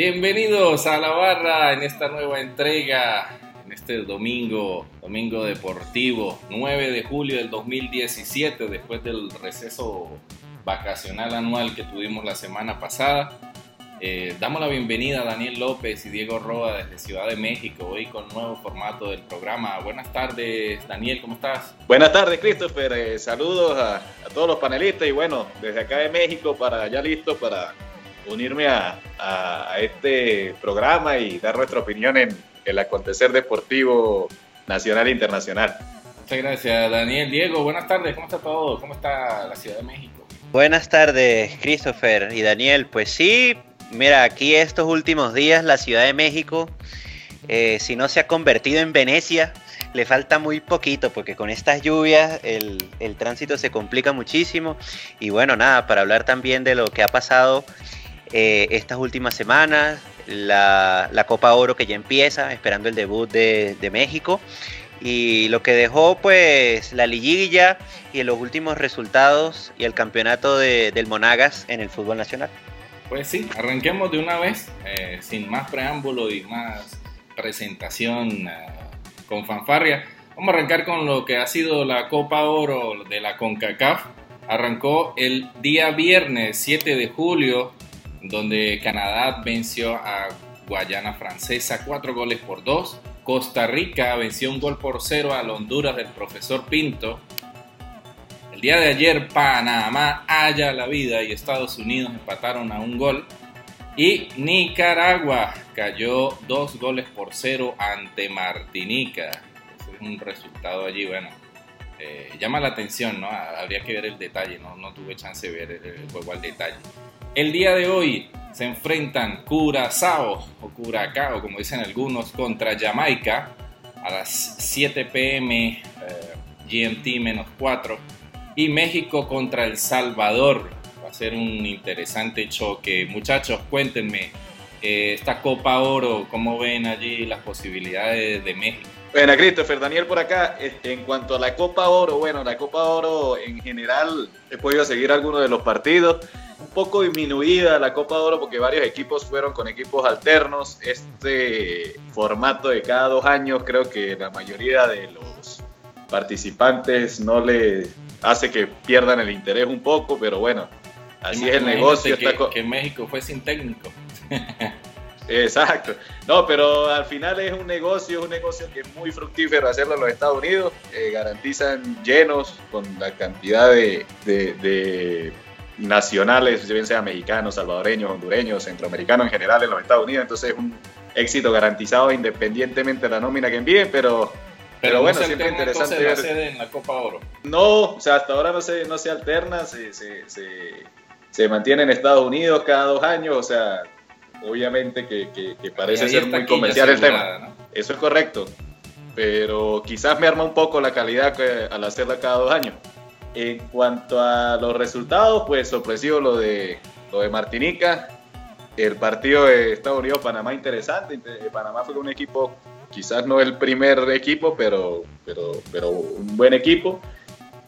Bienvenidos a la barra en esta nueva entrega, en este domingo, domingo deportivo, 9 de julio del 2017, después del receso vacacional anual que tuvimos la semana pasada. Eh, damos la bienvenida a Daniel López y Diego Roa desde Ciudad de México, hoy con nuevo formato del programa. Buenas tardes, Daniel, ¿cómo estás? Buenas tardes, Christopher. Eh, saludos a, a, todos los panelistas y bueno, desde acá de México para ya listo para unirme a, a este programa y dar nuestra opinión en el acontecer deportivo nacional e internacional. Muchas gracias, Daniel. Diego, buenas tardes, ¿cómo está todo? ¿Cómo está la Ciudad de México? Buenas tardes, Christopher y Daniel. Pues sí, Mira, aquí estos últimos días la Ciudad de México, eh, si no se ha convertido en Venecia, le falta muy poquito porque con estas lluvias el, tránsito se complica muchísimo. Y bueno, nada, para hablar también de lo que ha pasado eh, estas últimas semanas, la, Copa Oro que ya empieza, esperando el debut de, México. Y lo que dejó pues la liguilla y los últimos resultados y el campeonato del Monagas en el fútbol nacional. Pues sí, arranquemos de una vez, eh, sin más preámbulo y más presentación eh, con fanfarria. Vamos a arrancar con lo que ha sido la Copa Oro de la CONCACAF. Arrancó el día viernes 7 de julio, donde Canadá venció a Guayana Francesa cuatro goles por dos. Costa Rica venció un gol por cero a Honduras del profesor Pinto. El día de ayer Panamá haya la vida y Estados Unidos empataron a un gol. Y Nicaragua cayó dos goles por cero ante Martinica. Ese es un resultado allí, bueno, eh, llama la atención, ¿no? Habría que ver el detalle, no, no tuve chance de ver el, juego al detalle. El día de hoy se enfrentan Curazao o Curacao, como dicen algunos, contra Jamaica a las 7 pm eh, GMT menos 4 y México contra El Salvador. Va a ser un interesante choque. Muchachos, cuéntenme, eh, esta Copa Oro, ¿cómo ven allí las posibilidades de México? Bueno, Christopher, Daniel por acá. En cuanto a la Copa Oro, bueno, la Copa Oro en general he podido seguir algunos de los partidos. Poco disminuida la Copa Oro porque varios equipos fueron con equipos alternos. Este formato de cada dos años creo que la mayoría de los participantes no le hace que pierdan el interés un poco, pero bueno, así es el negocio. Que, que México fue sin técnico. Exacto. No, pero al final es un negocio, es un negocio que es muy fructífero hacerlo en los Estados Unidos. Eh, garantizan llenos con la cantidad de, de, nacionales, bien sea mexicanos, salvadoreños, hondureños, centroamericanos en general en los Estados Unidos. Entonces es un éxito garantizado independientemente de la nómina que envíen, pero pero, bueno, siempre interesante ver. La sede en la Copa Oro. No, o sea, hasta ahora no se, no se alterna, se, se, se, mantiene en Estados Unidos cada dos años, o sea, obviamente que, que, parece ser muy comercial el tema. Eso es correcto, pero quizás me arma un poco la calidad al hacerla cada dos años. En cuanto a los resultados, pues sorpresivo lo de, lo de Martinica. El partido de Estados Unidos-Panamá interesante. Panamá fue un equipo quizás no el primer equipo, pero, pero, pero un buen equipo.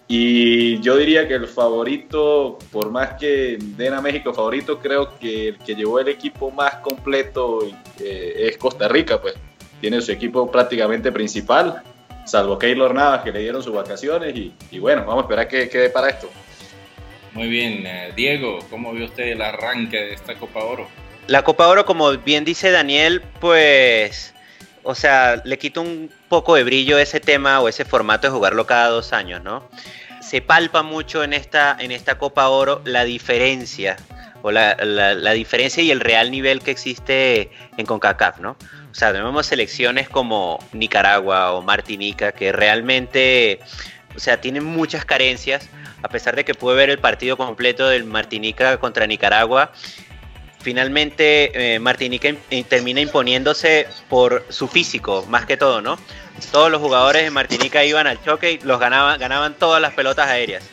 Y yo diría que el favorito, por más que den a México favorito, creo que el que llevó el equipo más completo eh, es Costa Rica, pues tiene su equipo prácticamente principal, salvo Keylor Navas que le dieron sus vacaciones y, y bueno, vamos a esperar que quede para esto. Muy bien, eh, Diego, ¿cómo vio usted el arranque de esta Copa Oro? La Copa Oro, como bien dice Daniel, pues o sea, le quito un poco de brillo ese tema o ese formato de jugarlo cada dos años, ¿no? Se palpa mucho en esta, en esta Copa Oro la diferencia o la, diferencia y el real nivel que existe en CONCACAF, ¿no? O sea, tenemos selecciones como Nicaragua o Martinica que realmente, o sea, tienen muchas carencias, a pesar de que puede ver el partido completo del Martinica contra Nicaragua finalmente eh, Martinica termina imponiéndose por su físico, más que todo, ¿no? Todos los jugadores de Martinica iban al choque y los ganaban, ganaban todas las pelotas aéreas.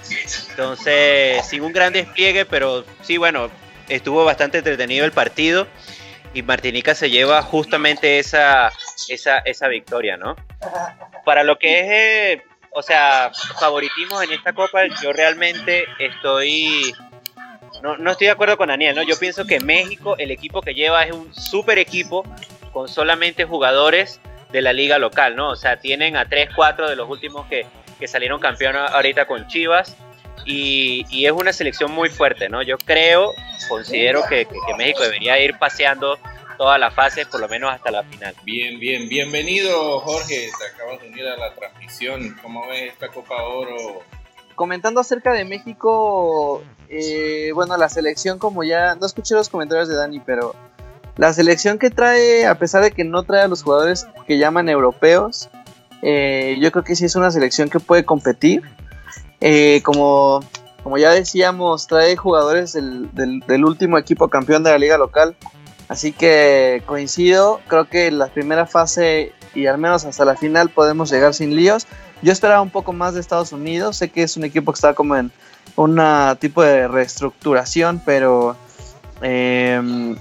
Entonces, sin un gran despliegue, pero sí, bueno, estuvo bastante entretenido el partido y Martinica se lleva justamente esa, esa, esa victoria, ¿no? Para lo que es, eh, o sea, favoritismo en esta copa, yo realmente estoy no, no estoy de acuerdo con Daniel, ¿no? Yo pienso que México, el equipo que lleva es un super equipo con solamente jugadores de la liga local, ¿no? O sea, tienen a 3, 4 de los últimos que, que salieron campeones ahorita con Chivas y, y, es una selección muy fuerte, ¿no? Yo creo, considero que, que, México debería ir paseando todas las fases, por lo menos hasta la final. Bien, bien, bienvenido Jorge, te acabas de unir a la transmisión, ¿cómo ves esta Copa Oro? Comentando acerca de México, eh, bueno, la selección como ya, no escuché los comentarios de Dani, pero la selección que trae, a pesar de que no trae a los jugadores que llaman europeos, eh, yo creo que sí es una selección que puede competir. Eh, como, como ya decíamos, trae jugadores del, del, último equipo campeón de la liga local. Así que coincido, creo que la primera fase y al menos hasta la final podemos llegar sin líos. Yo esperaba un poco más de Estados Unidos, sé que es un equipo que está como en un tipo de reestructuración, pero em,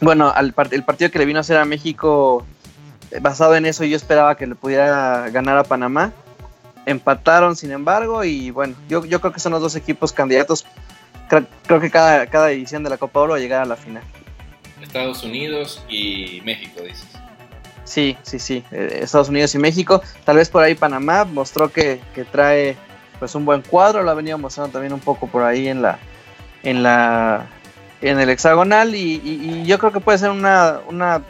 bueno, el partido que le vino a hacer a México basado en eso yo esperaba que le pudiera ganar a Panamá. Empataron, sin embargo, y bueno, yo, yo creo que son los dos equipos candidatos. Creo, que cada, cada edición de la Copa Oro va a llegar a la final. Estados Unidos y México, dices. Sí, sí, sí. Eh, Estados Unidos y México. Tal vez por ahí Panamá mostró que, trae pues un buen cuadro. Lo ha venido mostrando también un poco por ahí en la en la en el hexagonal y, y yo creo que puede ser una, una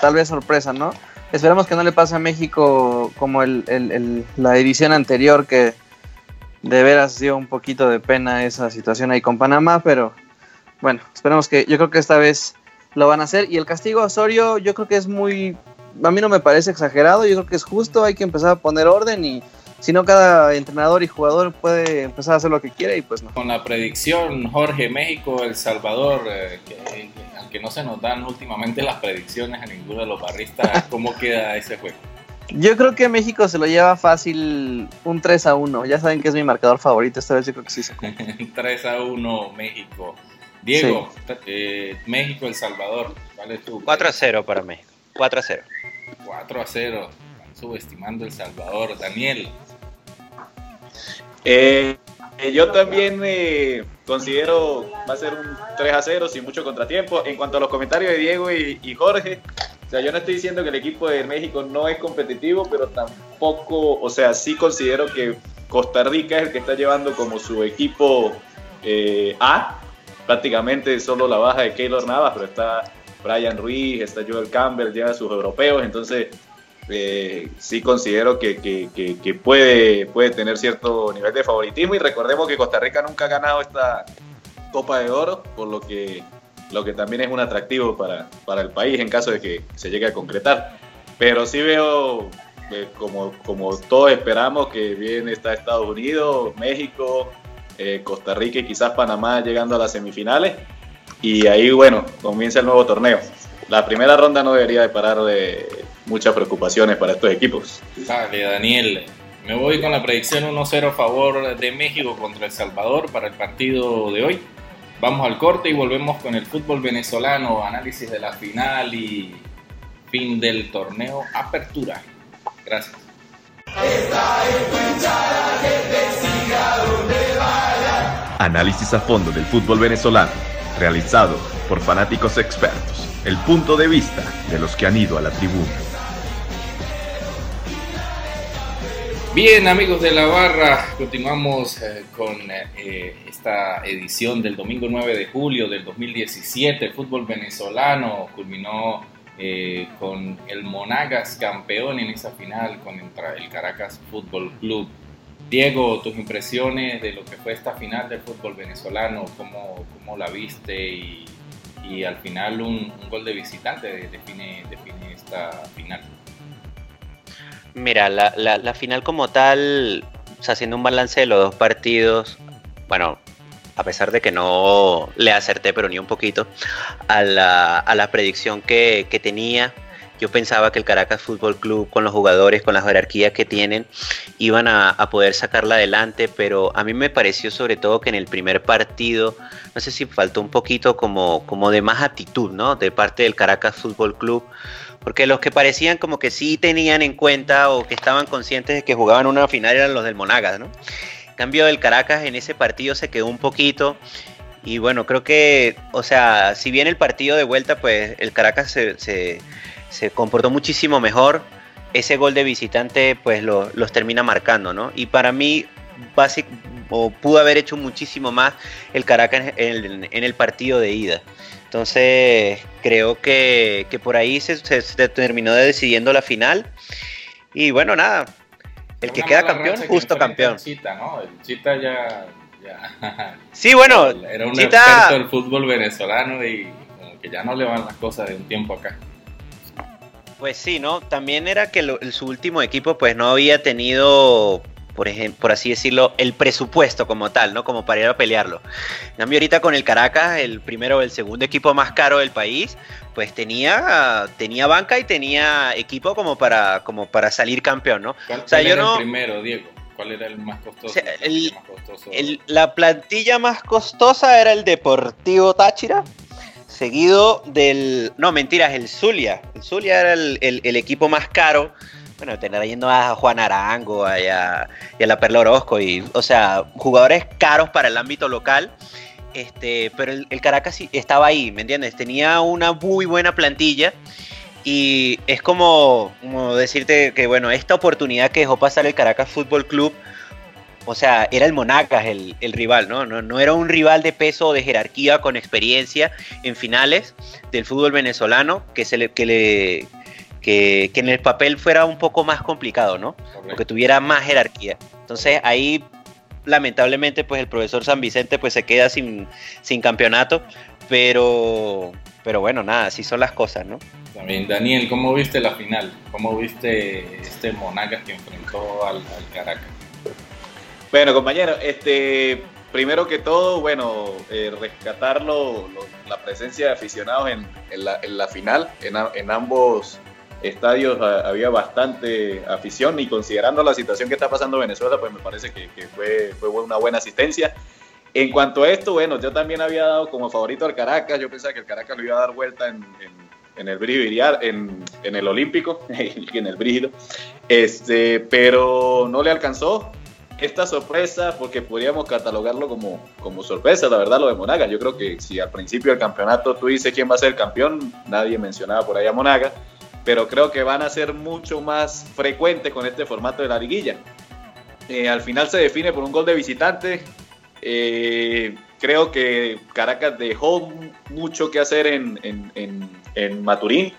tal vez sorpresa, ¿no? Esperemos que no le pase a México como el, la edición anterior, que de veras dio un poquito de pena esa situación ahí con Panamá, pero bueno, esperemos que yo creo que esta vez lo van a hacer. Y el castigo a Osorio yo creo que es muy, a mí no me parece exagerado, yo creo que es justo, hay que empezar a poner orden y si no cada entrenador y jugador puede empezar a hacer lo que quiere y pues no. Con la predicción, Jorge, México, El Salvador, eh, que que no se nos dan últimamente las predicciones a ninguno de los barristas, ¿cómo queda ese juego? Yo creo que México se lo lleva fácil un 3 a 1. Ya saben que es mi marcador favorito. Esta vez yo creo que sí se 3 a 1 México. Diego, eh, México, El Salvador. ¿Vale tú? 4 a 0 para México. 4 a 0. 4 a 0. Están subestimando El Salvador. Daniel. Eh, eh, yo también eh, considero va a ser un 3 a 0 sin mucho contratiempo. En cuanto a los comentarios de Diego y, Jorge, o sea, yo no estoy diciendo que el equipo de México no es competitivo, pero tampoco, o sea, sí considero que Costa Rica es el que está llevando como su equipo eh, A. Prácticamente solo la baja de Keylor Navas, pero está Brian Ruiz, está Joel Campbell, lleva sus europeos, entonces eh, sí considero que, que, puede, puede tener cierto nivel de favoritismo y recordemos que Costa Rica nunca ha ganado esta Copa de Oro, por lo que, lo que también es un atractivo para, para el país en caso de que se llegue a concretar. Pero sí veo, eh, como, como todos esperamos, que bien está Estados Unidos, México, eh, Costa Rica y quizás Panamá llegando a las semifinales. Y ahí, bueno, comienza el nuevo torneo. La primera ronda no debería de parar de muchas preocupaciones para estos equipos. Dale, Daniel. Me voy con la predicción 1-0 a favor de México contra El Salvador para el partido de hoy. Vamos al corte y volvemos con el fútbol venezolano, análisis de la final y fin del torneo Apertura. Gracias. Análisis a fondo del fútbol venezolano, realizado por fanáticos expertos. El punto de vista de los que han ido a la tribuna. Bien, amigos de la barra, continuamos eh, con eh, esta edición del domingo 9 de julio del 2017. El fútbol venezolano culminó eh, con el Monagas campeón en esa final contra el Caracas Fútbol Club. Diego, tus impresiones de lo que fue esta final del fútbol venezolano, cómo, cómo la viste y, y al final un, un, gol de visitante define, define esta final. Mira, la, la, final como tal, haciendo un balance de los dos partidos, bueno, a pesar de que no le acerté, pero ni un poquito, a la, a la predicción que, que, tenía, yo pensaba que el Caracas Fútbol Club, con los jugadores, con la jerarquía que tienen, iban a, poder sacarla adelante, pero a mí me pareció sobre todo que en el primer partido, no sé si faltó un poquito como, como de más actitud, ¿no? De parte del Caracas Fútbol Club porque los que parecían como que sí tenían en cuenta o que estaban conscientes de que jugaban una final eran los del Monagas, ¿no? En cambio, el Caracas en ese partido se quedó un poquito Y bueno, creo que, o sea, si bien el partido de vuelta, pues el Caracas se, comportó muchísimo mejor, ese gol de visitante, pues los termina marcando, ¿no? Y para mí, básico, o pudo haber hecho muchísimo más el Caracas en, el partido de ida. Entonces, creo que, por ahí se, se, terminó decidiendo la final. Y bueno, nada, el que queda campeón, justo campeón. Chita, ¿no? El Chita ya, Sí, bueno, era un experto del fútbol venezolano y como que ya no le van las cosas de un tiempo acá. Pues sí, ¿no? También era que su último equipo pues no había tenido por ejemplo, por así decirlo, el presupuesto como tal, ¿no? Como para ir a pelearlo. En cambio, ahorita con el Caracas, el primero o el segundo equipo más caro del país, pues tenía, tenía banca y tenía equipo como para, como para salir campeón, ¿no? ¿Cuál, o era el primero, Diego? ¿Cuál era el más costoso? la plantilla más costosa era el Deportivo Táchira, seguido del... No, mentiras, el Zulia. El Zulia era el, el equipo más caro bueno, tener yendo a Juan Arango y a, la Perla Orozco, y, o sea, jugadores caros para el ámbito local. Este, pero el, Caracas estaba ahí, ¿me entiendes? Tenía una muy buena plantilla y es como, decirte que, bueno, esta oportunidad que dejó pasar el Caracas Fútbol Club, o sea, era el Monacas el, rival, ¿no? ¿no? ¿no? era un rival de peso o de jerarquía con experiencia en finales del fútbol venezolano que, se le, que, le, que, en el papel fuera un poco más complicado, ¿no? Porque tuviera más jerarquía. Entonces ahí lamentablemente pues el profesor San Vicente pues se queda sin, sin campeonato, pero, pero bueno, nada, así son las cosas, ¿no? También, Daniel, ¿cómo viste la final? ¿Cómo viste este Monagas que enfrentó al, Caracas? Bueno, compañero, este, primero que todo, bueno, eh, rescatarlo, la presencia de aficionados en, la, en la, final, en, en ambos estadios había bastante afición y considerando la situación que está pasando Venezuela, pues me parece que, fue, fue una buena asistencia. En cuanto a esto, bueno, yo también había dado como favorito al Caracas, yo pensaba que el Caracas lo iba a dar vuelta en, en, el Brígido, en, en el Olímpico, en el Brígido, este, pero no le alcanzó esta sorpresa, porque podríamos catalogarlo como, como sorpresa, la verdad, lo de Monagas. Yo creo que si al principio del campeonato tú dices quién va a ser campeón, nadie mencionaba por ahí a Monagas pero creo que van a ser mucho más frecuentes con este formato de la liguilla. Eh, al final se define por un gol de visitante. Eh, creo que Caracas dejó mucho que hacer en, en, en, Maturín.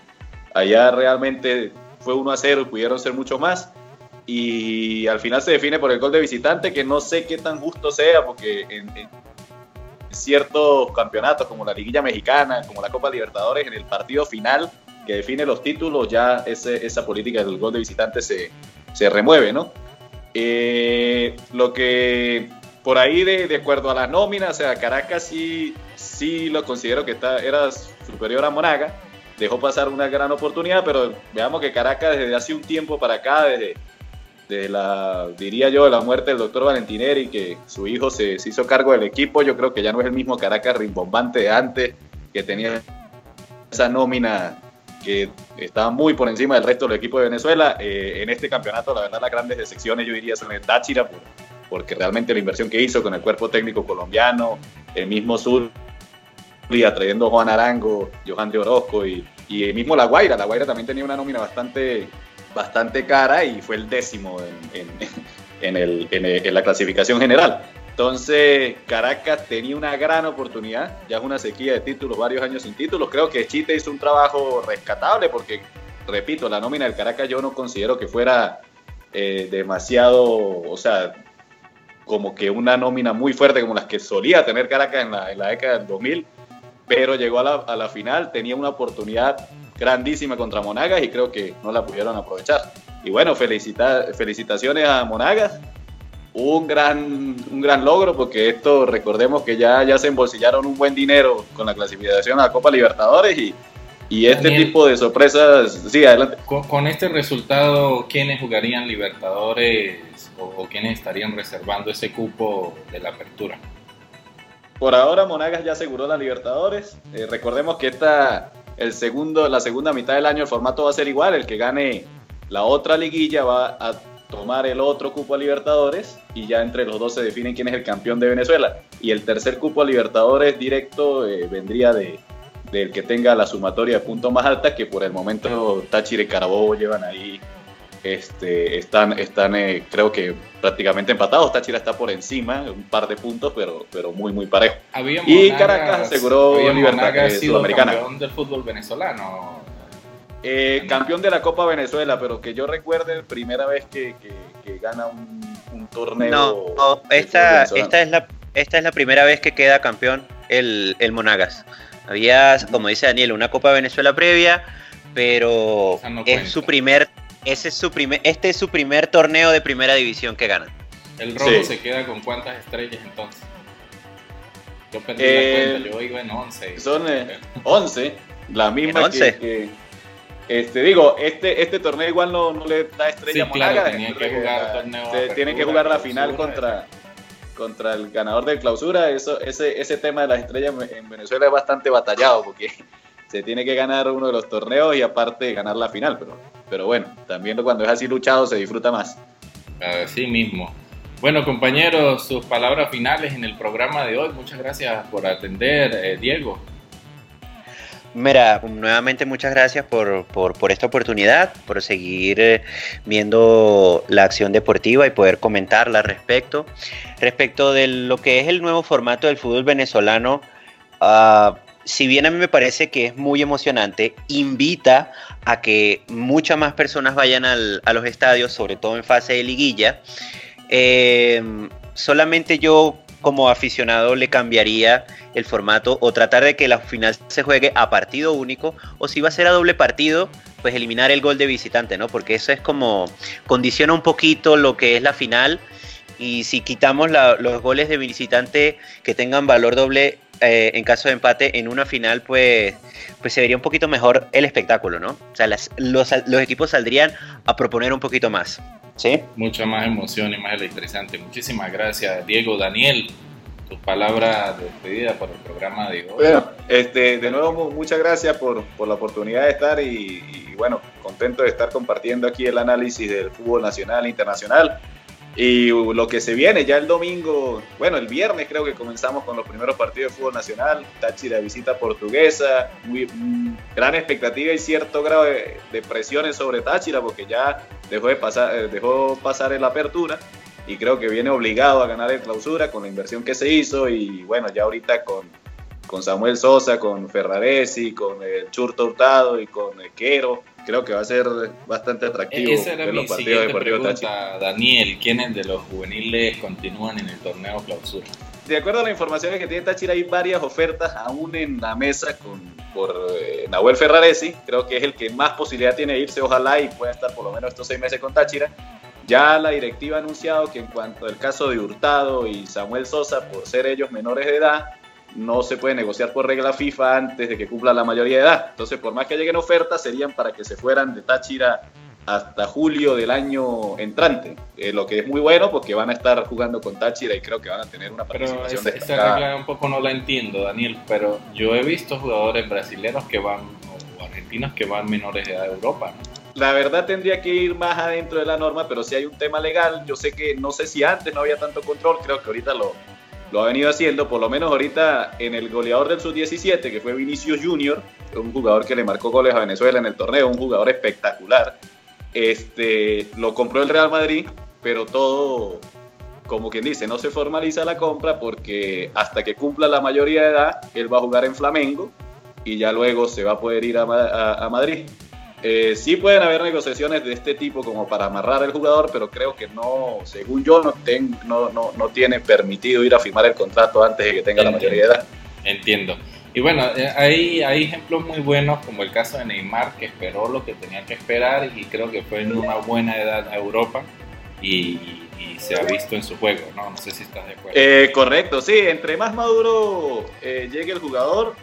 Allá realmente fue 1 a 0 y pudieron ser mucho más. Y al final se define por el gol de visitante, que no sé qué tan justo sea, porque en, ciertos campeonatos como la Liguilla Mexicana, como la Copa Libertadores, en el partido final que define los títulos, ya esa política del gol de visitante se, se remueve, ¿no? Eh, lo que por ahí, de, de, acuerdo a la nómina, o sea, Caracas sí, sí lo considero que era superior a Monaga, dejó pasar una gran oportunidad, pero veamos que Caracas desde hace un tiempo para acá, desde, desde la, diría yo, la muerte del doctor Valentineri, que su hijo se, hizo cargo del equipo, yo creo que ya no es el mismo Caracas rimbombante de antes, que tenía esa nómina que está muy por encima del resto del equipo de Venezuela. Eh, en este campeonato, la verdad, las grandes decepciones yo diría son el Táchira, porque realmente la inversión que hizo con el cuerpo técnico colombiano, el mismo Sur, atrayendo a Juan Arango, Johan de Orozco y, y el mismo La Guaira. La Guaira también tenía una nómina bastante, bastante cara y fue el décimo en, en, el, en la clasificación general. Entonces, Caracas tenía una gran oportunidad, ya es una sequía de títulos, varios años sin títulos. Creo que Chite hizo un trabajo rescatable porque, repito, la nómina del Caracas yo no considero que fuera eh, demasiado, o sea, como que una nómina muy fuerte como las que solía tener Caracas en la, en la década del 2000, pero llegó a la, a la final, tenía una oportunidad grandísima contra Monagas y creo que no la pudieron aprovechar. Y bueno, felicita, felicitaciones a Monagas un gran, un gran logro, porque esto, recordemos que ya, ya se embolsillaron un buen dinero con la clasificación a la Copa Libertadores y, y este tipo de sorpresas, sí, adelante. Con, este resultado, ¿quiénes jugarían Libertadores o, quiénes estarían reservando ese cupo de la apertura? Por ahora Monagas ya aseguró la Libertadores. Eh, recordemos que esta, el segundo, la segunda mitad del año el formato va a ser igual. El que gane la otra liguilla va a tomar el otro cupo a Libertadores y ya entre los dos se definen quién es el campeón de Venezuela. Y el tercer cupo a Libertadores directo eh, vendría de, del que tenga la sumatoria de puntos más alta, que por el momento Táchira y Carabobo llevan ahí, este, están, están eh, creo que prácticamente empatados. Táchira está por encima, un par de puntos, pero, pero muy, muy parejo. y Caracas aseguró Libertad eh, Sudamericana. campeón del fútbol venezolano. Eh, campeón de la Copa Venezuela, pero que yo recuerde primera vez que, gana un, torneo. No, esta, esta, es la, esta es la primera vez que queda campeón el, el Monagas. Había, como dice Daniel, una Copa Venezuela previa, pero es su primer, ese es su primer, este es su primer torneo de primera división que gana. ¿El rojo se queda con cuántas estrellas entonces? Yo perdí la eh, cuenta, yo iba en 11. Son 11, eh, la misma que, este, digo, este, este torneo igual no, no le da estrella sí, claro, tenía que jugar torneo tiene que jugar la final contra, contra el ganador de clausura, eso, ese, ese tema de las estrellas en Venezuela es bastante batallado porque se tiene que ganar uno de los torneos y aparte ganar la final, pero, pero bueno, también cuando es así luchado se disfruta más. Así mismo. Bueno, compañeros, sus palabras finales en el programa de hoy. Muchas gracias por atender, eh, Diego. Mira, nuevamente muchas gracias por, esta oportunidad, por seguir eh, viendo la acción deportiva y poder comentarla al respecto. Respecto de lo que es el nuevo formato del fútbol venezolano, uh, si bien a mí me parece que es muy emocionante, invita a que muchas más personas vayan al, a los estadios, sobre todo en fase de liguilla. Eh, solamente yo como aficionado le cambiaría el formato o tratar de que la final se juegue a partido único o si va a ser a doble partido, pues eliminar el gol de visitante, ¿no? Porque eso es como condiciona un poquito lo que es la final y si quitamos los goles de visitante que tengan valor doble eh, en caso de empate en una final, pues, pues se vería un poquito mejor el espectáculo, ¿no? O sea, los, los equipos saldrían a proponer un poquito más. ¿Sí? Mucha más emoción y más electrizante. Muchísimas gracias, Diego, Daniel. Tus palabras de despedida por el programa de hoy. Bueno, este, de nuevo, muchas gracias por, por la oportunidad de estar y, y, bueno, contento de estar compartiendo aquí el análisis del fútbol nacional e internacional. Y lo que se viene ya el domingo, bueno, el viernes creo que comenzamos con los primeros partidos de fútbol nacional, Táchira visita portuguesa, muy, gran expectativa y cierto grado de, presiones sobre Táchira porque ya dejó, de pasar, eh, dejó pasar en la apertura y creo que viene obligado a ganar en clausura con la inversión que se hizo y bueno, ya ahorita con, con Samuel Sosa, con Ferraresi, con el Churto Hurtado y con Quero creo que va a ser bastante atractivo Esa era mi siguiente pregunta, Daniel, ¿quiénes de los juveniles continúan en el torneo clausura? De acuerdo a la información que tiene Táchira, hay varias ofertas aún en la mesa con, por eh, Nahuel Ferraresi. Creo que es el que más posibilidad tiene de irse, ojalá, y pueda estar por lo menos estos seis meses con Táchira. Ya la directiva ha anunciado que en cuanto al caso de Hurtado y Samuel Sosa, por ser ellos menores de edad, no se puede negociar por regla FIFA antes de que cumpla la mayoría de edad. Entonces, por más que lleguen ofertas, serían para que se fueran de Táchira hasta julio del año entrante, eh, lo que es muy bueno porque van a estar jugando con Táchira y creo que van a tener una participación pero esa, regla un poco no la entiendo, Daniel, pero yo he visto jugadores brasileños que van o argentinos que van menores de edad de Europa. La verdad tendría que ir más adentro de la norma, pero si hay un tema legal, yo sé que no sé si antes no había tanto control, creo que ahorita lo, lo ha venido haciendo, por lo menos ahorita en el goleador del sub-17, que fue Vinicius Junior, un jugador que le marcó goles a Venezuela en el torneo, un jugador espectacular. Este, lo compró el Real Madrid, pero todo, como quien dice, no se formaliza la compra porque hasta que cumpla la mayoría de edad, él va a jugar en Flamengo y ya luego se va a poder ir a Madrid. Eh, sí pueden haber negociaciones de este tipo como para amarrar al jugador, pero creo que no, según yo, no, no, no, no tiene permitido ir a firmar el contrato antes de que tenga la mayoría de edad. Entiendo. Y bueno, eh, hay, hay ejemplos muy buenos, como el caso de Neymar, que esperó lo que tenía que esperar y creo que fue en una buena edad a Europa y, se ha visto en su juego, ¿no? No sé si estás de acuerdo. Eh, correcto, sí, entre más maduro llegue el jugador,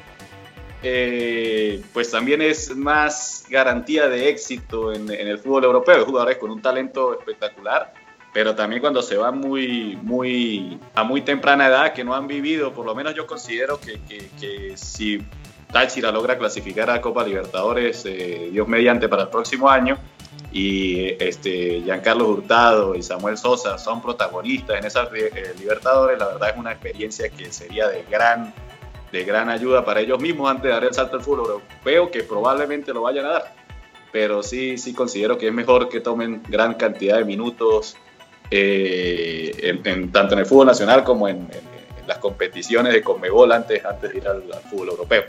eh, pues también es más garantía de éxito en, el fútbol europeo. Jugadores con un talento espectacular, pero también cuando se va muy, muy, a muy temprana edad, que no han vivido, por lo menos yo considero que, que, si Táchira logra clasificar a Copa Libertadores, eh, Dios mediante, para el próximo año, y este, Giancarlo Hurtado y Samuel Sosa son protagonistas en esas eh, Libertadores, la verdad es una experiencia que sería de gran, de gran ayuda para ellos mismos antes de dar el salto al fútbol europeo, que probablemente lo vayan a dar. Pero sí, sí considero que es mejor que tomen gran cantidad de minutos, eh, en, tanto en el fútbol nacional como en, las competiciones de Conmebol antes, antes de ir al fútbol europeo.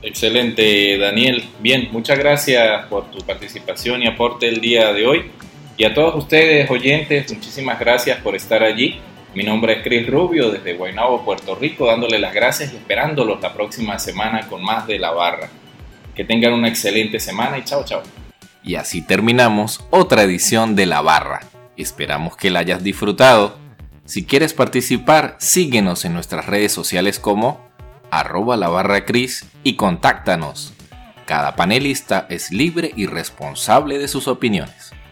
Excelente, Daniel. Bien, muchas gracias por tu participación y aporte el día de hoy. Y a todos ustedes, oyentes, muchísimas gracias por estar allí. Mi nombre es Chris Rubio desde Guaynabo, Puerto Rico, dándole las gracias y esperándolos la próxima semana con más de la barra. Que tengan una excelente semana y chao, chao. Y así terminamos otra edición de La Barra. Esperamos que la hayas disfrutado. Si quieres participar, síguenos en nuestras redes sociales como arroba la y contáctanos. Cada panelista es libre y responsable de sus opiniones.